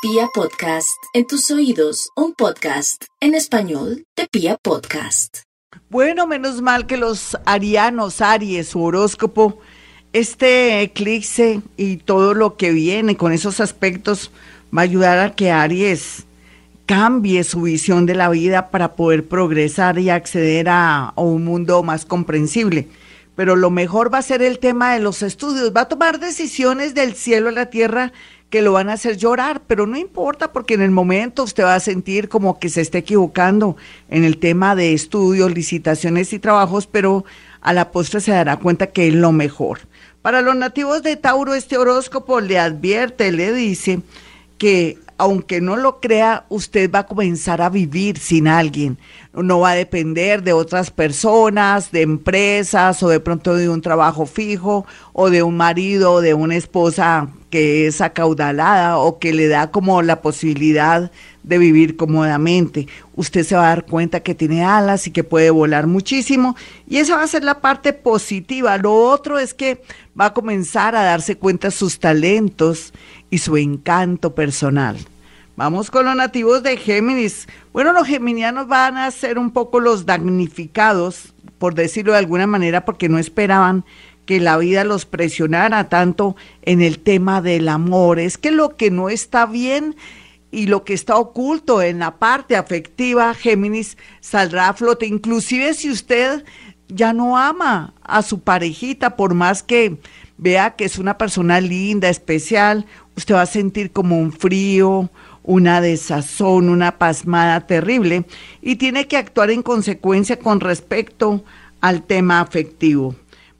Pia Podcast, en tus oídos, un podcast en español de Pia Podcast. Bueno, menos mal que los arianos, Aries, su horóscopo, este eclipse y todo lo que viene con esos aspectos va a ayudar a que Aries cambie su visión de la vida para poder progresar y acceder a, a un mundo más comprensible pero lo mejor va a ser el tema de los estudios. Va a tomar decisiones del cielo a la tierra que lo van a hacer llorar, pero no importa porque en el momento usted va a sentir como que se está equivocando en el tema de estudios, licitaciones y trabajos, pero a la postre se dará cuenta que es lo mejor. Para los nativos de Tauro, este horóscopo le advierte, le dice que aunque no lo crea, usted va a comenzar a vivir sin alguien. No va a depender de otras personas, de empresas o de pronto de un trabajo fijo o de un marido o de una esposa que es acaudalada o que le da como la posibilidad de vivir cómodamente. Usted se va a dar cuenta que tiene alas y que puede volar muchísimo y esa va a ser la parte positiva. Lo otro es que va a comenzar a darse cuenta sus talentos y su encanto personal. Vamos con los nativos de Géminis. Bueno, los geminianos van a ser un poco los damnificados, por decirlo de alguna manera, porque no esperaban que la vida los presionara tanto en el tema del amor. Es que lo que no está bien y lo que está oculto en la parte afectiva, Géminis, saldrá a flote. Inclusive si usted ya no ama a su parejita, por más que vea que es una persona linda, especial, usted va a sentir como un frío, una desazón, una pasmada terrible y tiene que actuar en consecuencia con respecto al tema afectivo.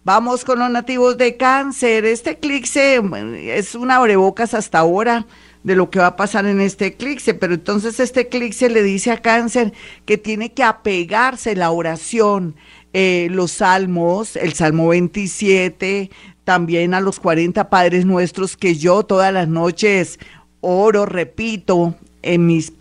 Vamos con los nativos de cáncer. Este eclipse es una abrebocas hasta ahora de lo que va a pasar en este eclipse, pero entonces este eclipse le dice a cáncer que tiene que apegarse la oración, eh, los salmos, el Salmo 27, también a los 40 Padres Nuestros que yo todas las noches oro, repito,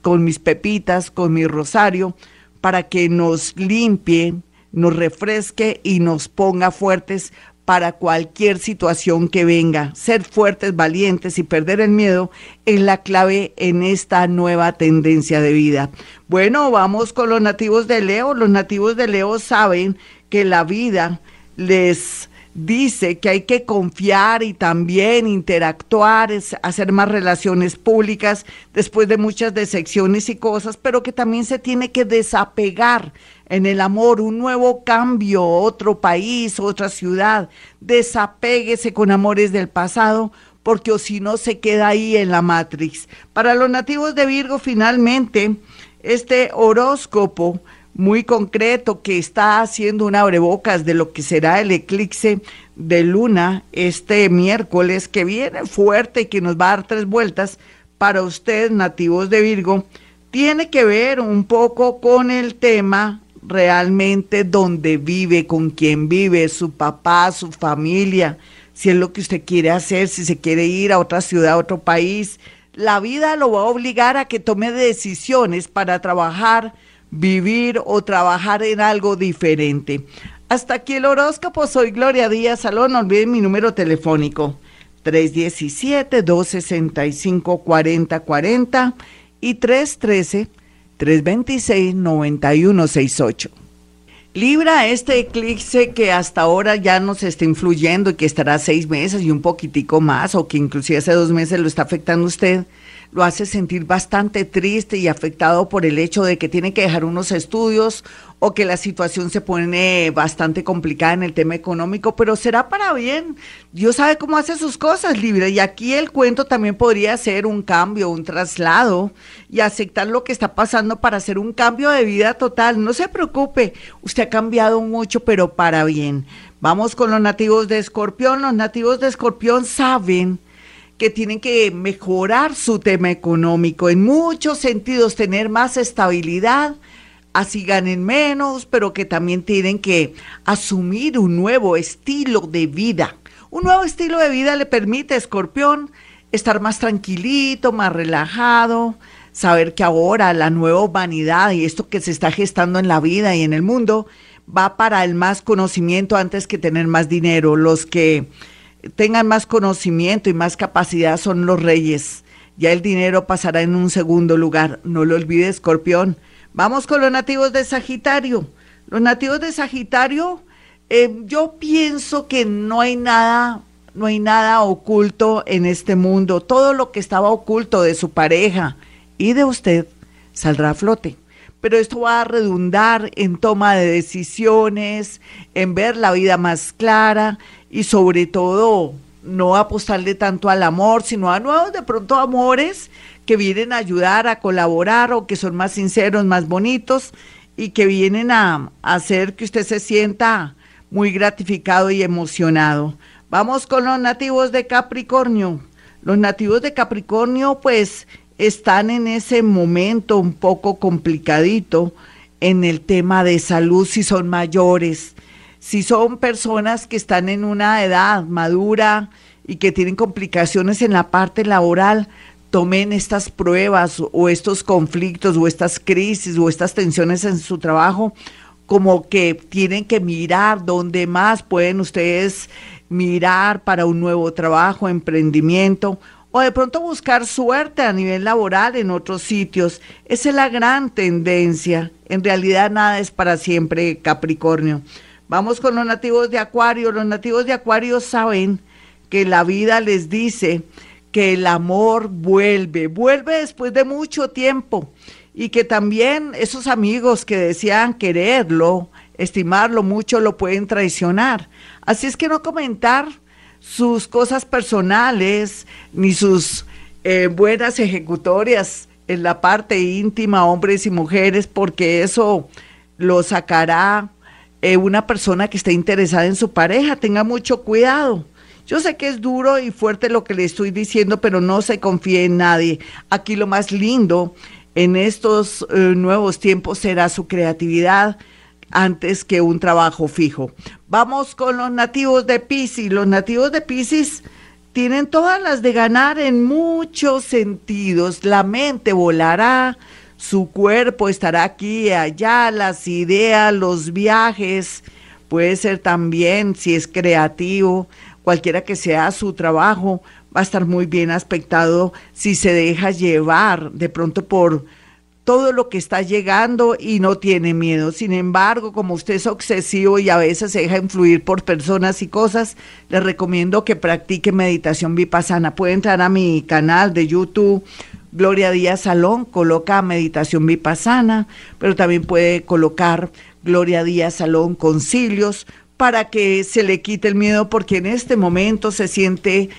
con mis pepitas, con mi rosario, para que nos limpie, nos refresque y nos ponga fuertes para cualquier situación que venga. Ser fuertes, valientes y perder el miedo es la clave en esta nueva tendencia de vida. Bueno, vamos con los nativos de Leo. Los nativos de Leo saben que la vida les dice que hay que confiar y también interactuar, hacer más relaciones públicas después de muchas decepciones y cosas, pero que también se tiene que desapegar en el amor, un nuevo cambio, otro país, otra ciudad. Desapéguese con amores del pasado, porque o si no se queda ahí en la Matrix. Para los nativos de Virgo, finalmente, este horóscopo muy concreto que está haciendo un abrebocas de lo que será el eclipse de luna este miércoles que viene fuerte y que nos va a dar tres vueltas para ustedes nativos de Virgo, tiene que ver un poco con el tema realmente donde vive, con quién vive, su papá, su familia, si es lo que usted quiere hacer, si se quiere ir a otra ciudad, a otro país. La vida lo va a obligar a que tome decisiones para trabajar vivir o trabajar en algo diferente. Hasta aquí el horóscopo. Soy Gloria Díaz Salón. No olviden mi número telefónico. 317-265-4040 y 313-326-9168. Libra este eclipse que hasta ahora ya nos está influyendo y que estará seis meses y un poquitico más, o que inclusive hace dos meses lo está afectando usted lo hace sentir bastante triste y afectado por el hecho de que tiene que dejar unos estudios o que la situación se pone bastante complicada en el tema económico, pero será para bien. Dios sabe cómo hace sus cosas, libre. Y aquí el cuento también podría ser un cambio, un traslado y aceptar lo que está pasando para hacer un cambio de vida total. No se preocupe, usted ha cambiado mucho, pero para bien. Vamos con los nativos de Escorpión. Los nativos de Escorpión saben que tienen que mejorar su tema económico, en muchos sentidos tener más estabilidad, así ganen menos, pero que también tienen que asumir un nuevo estilo de vida. Un nuevo estilo de vida le permite a Escorpión estar más tranquilito, más relajado, saber que ahora la nueva humanidad y esto que se está gestando en la vida y en el mundo va para el más conocimiento antes que tener más dinero. Los que tengan más conocimiento y más capacidad son los reyes Ya el dinero pasará en un segundo lugar. No lo olvide, escorpión. Vamos con los nativos de Sagitario. Los nativos de Sagitario, eh, yo pienso que no hay nada, no hay nada oculto en este mundo. Todo lo que estaba oculto de su pareja y de usted saldrá a flote pero esto va a redundar en toma de decisiones, en ver la vida más clara y sobre todo no apostarle tanto al amor, sino a nuevos de pronto amores que vienen a ayudar, a colaborar o que son más sinceros, más bonitos y que vienen a, hacer que usted se sienta muy gratificado y emocionado. Vamos con los nativos de Capricornio. Los nativos de Capricornio pues están en ese momento un poco complicadito en el tema de salud si son mayores, si son personas que están en una edad madura y que tienen complicaciones en la parte laboral, tomen estas pruebas o estos conflictos o estas crisis o estas tensiones en su trabajo como que tienen que mirar dónde más pueden ustedes mirar para un nuevo trabajo, emprendimiento o de pronto buscar suerte a nivel laboral en otros sitios. Esa es la gran tendencia. En realidad nada es para siempre Capricornio. Vamos con los nativos de Acuario. Los nativos de Acuario saben que la vida les dice que el amor vuelve, vuelve después de mucho tiempo y que también esos amigos que decían quererlo, estimarlo mucho, lo pueden traicionar. Así es que no comentar sus cosas personales ni sus eh, buenas ejecutorias en la parte íntima, hombres y mujeres, porque eso lo sacará eh, una persona que esté interesada en su pareja. Tenga mucho cuidado. Yo sé que es duro y fuerte lo que le estoy diciendo, pero no se confíe en nadie. Aquí lo más lindo en estos eh, nuevos tiempos será su creatividad, antes que un trabajo fijo. Vamos con los nativos de Pisces. Los nativos de Pisces tienen todas las de ganar en muchos sentidos. La mente volará, su cuerpo estará aquí y allá, las ideas, los viajes. Puede ser también, si es creativo, cualquiera que sea su trabajo, va a estar muy bien aspectado si se deja llevar de pronto por todo lo que está llegando y no tiene miedo. Sin embargo, como usted es obsesivo y a veces se deja influir por personas y cosas, le recomiendo que practique meditación vipassana. Puede entrar a mi canal de YouTube, Gloria Díaz Salón, coloca meditación vipassana, pero también puede colocar Gloria Díaz Salón concilios para que se le quite el miedo porque en este momento se siente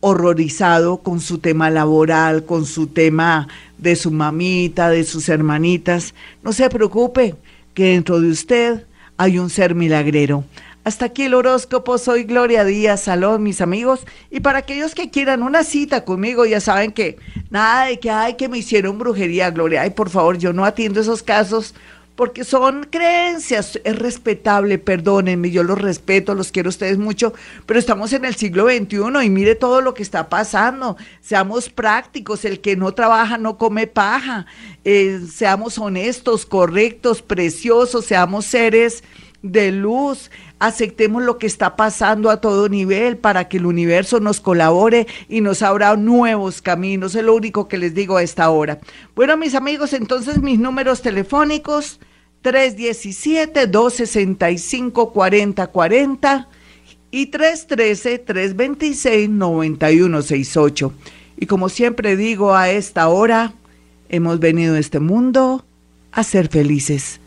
horrorizado con su tema laboral, con su tema de su mamita, de sus hermanitas. No se preocupe, que dentro de usted hay un ser milagrero. Hasta aquí el horóscopo, soy Gloria Díaz Salón, mis amigos, y para aquellos que quieran una cita conmigo, ya saben que nada de que, ay, que me hicieron brujería, Gloria, ay, por favor, yo no atiendo esos casos porque son creencias, es respetable, perdónenme, yo los respeto, los quiero a ustedes mucho, pero estamos en el siglo XXI y mire todo lo que está pasando, seamos prácticos, el que no trabaja no come paja, eh, seamos honestos, correctos, preciosos, seamos seres de luz, aceptemos lo que está pasando a todo nivel para que el universo nos colabore y nos abra nuevos caminos. Es lo único que les digo a esta hora. Bueno, mis amigos, entonces mis números telefónicos 317-265-4040 y 313-326-9168. Y como siempre digo a esta hora, hemos venido a este mundo a ser felices.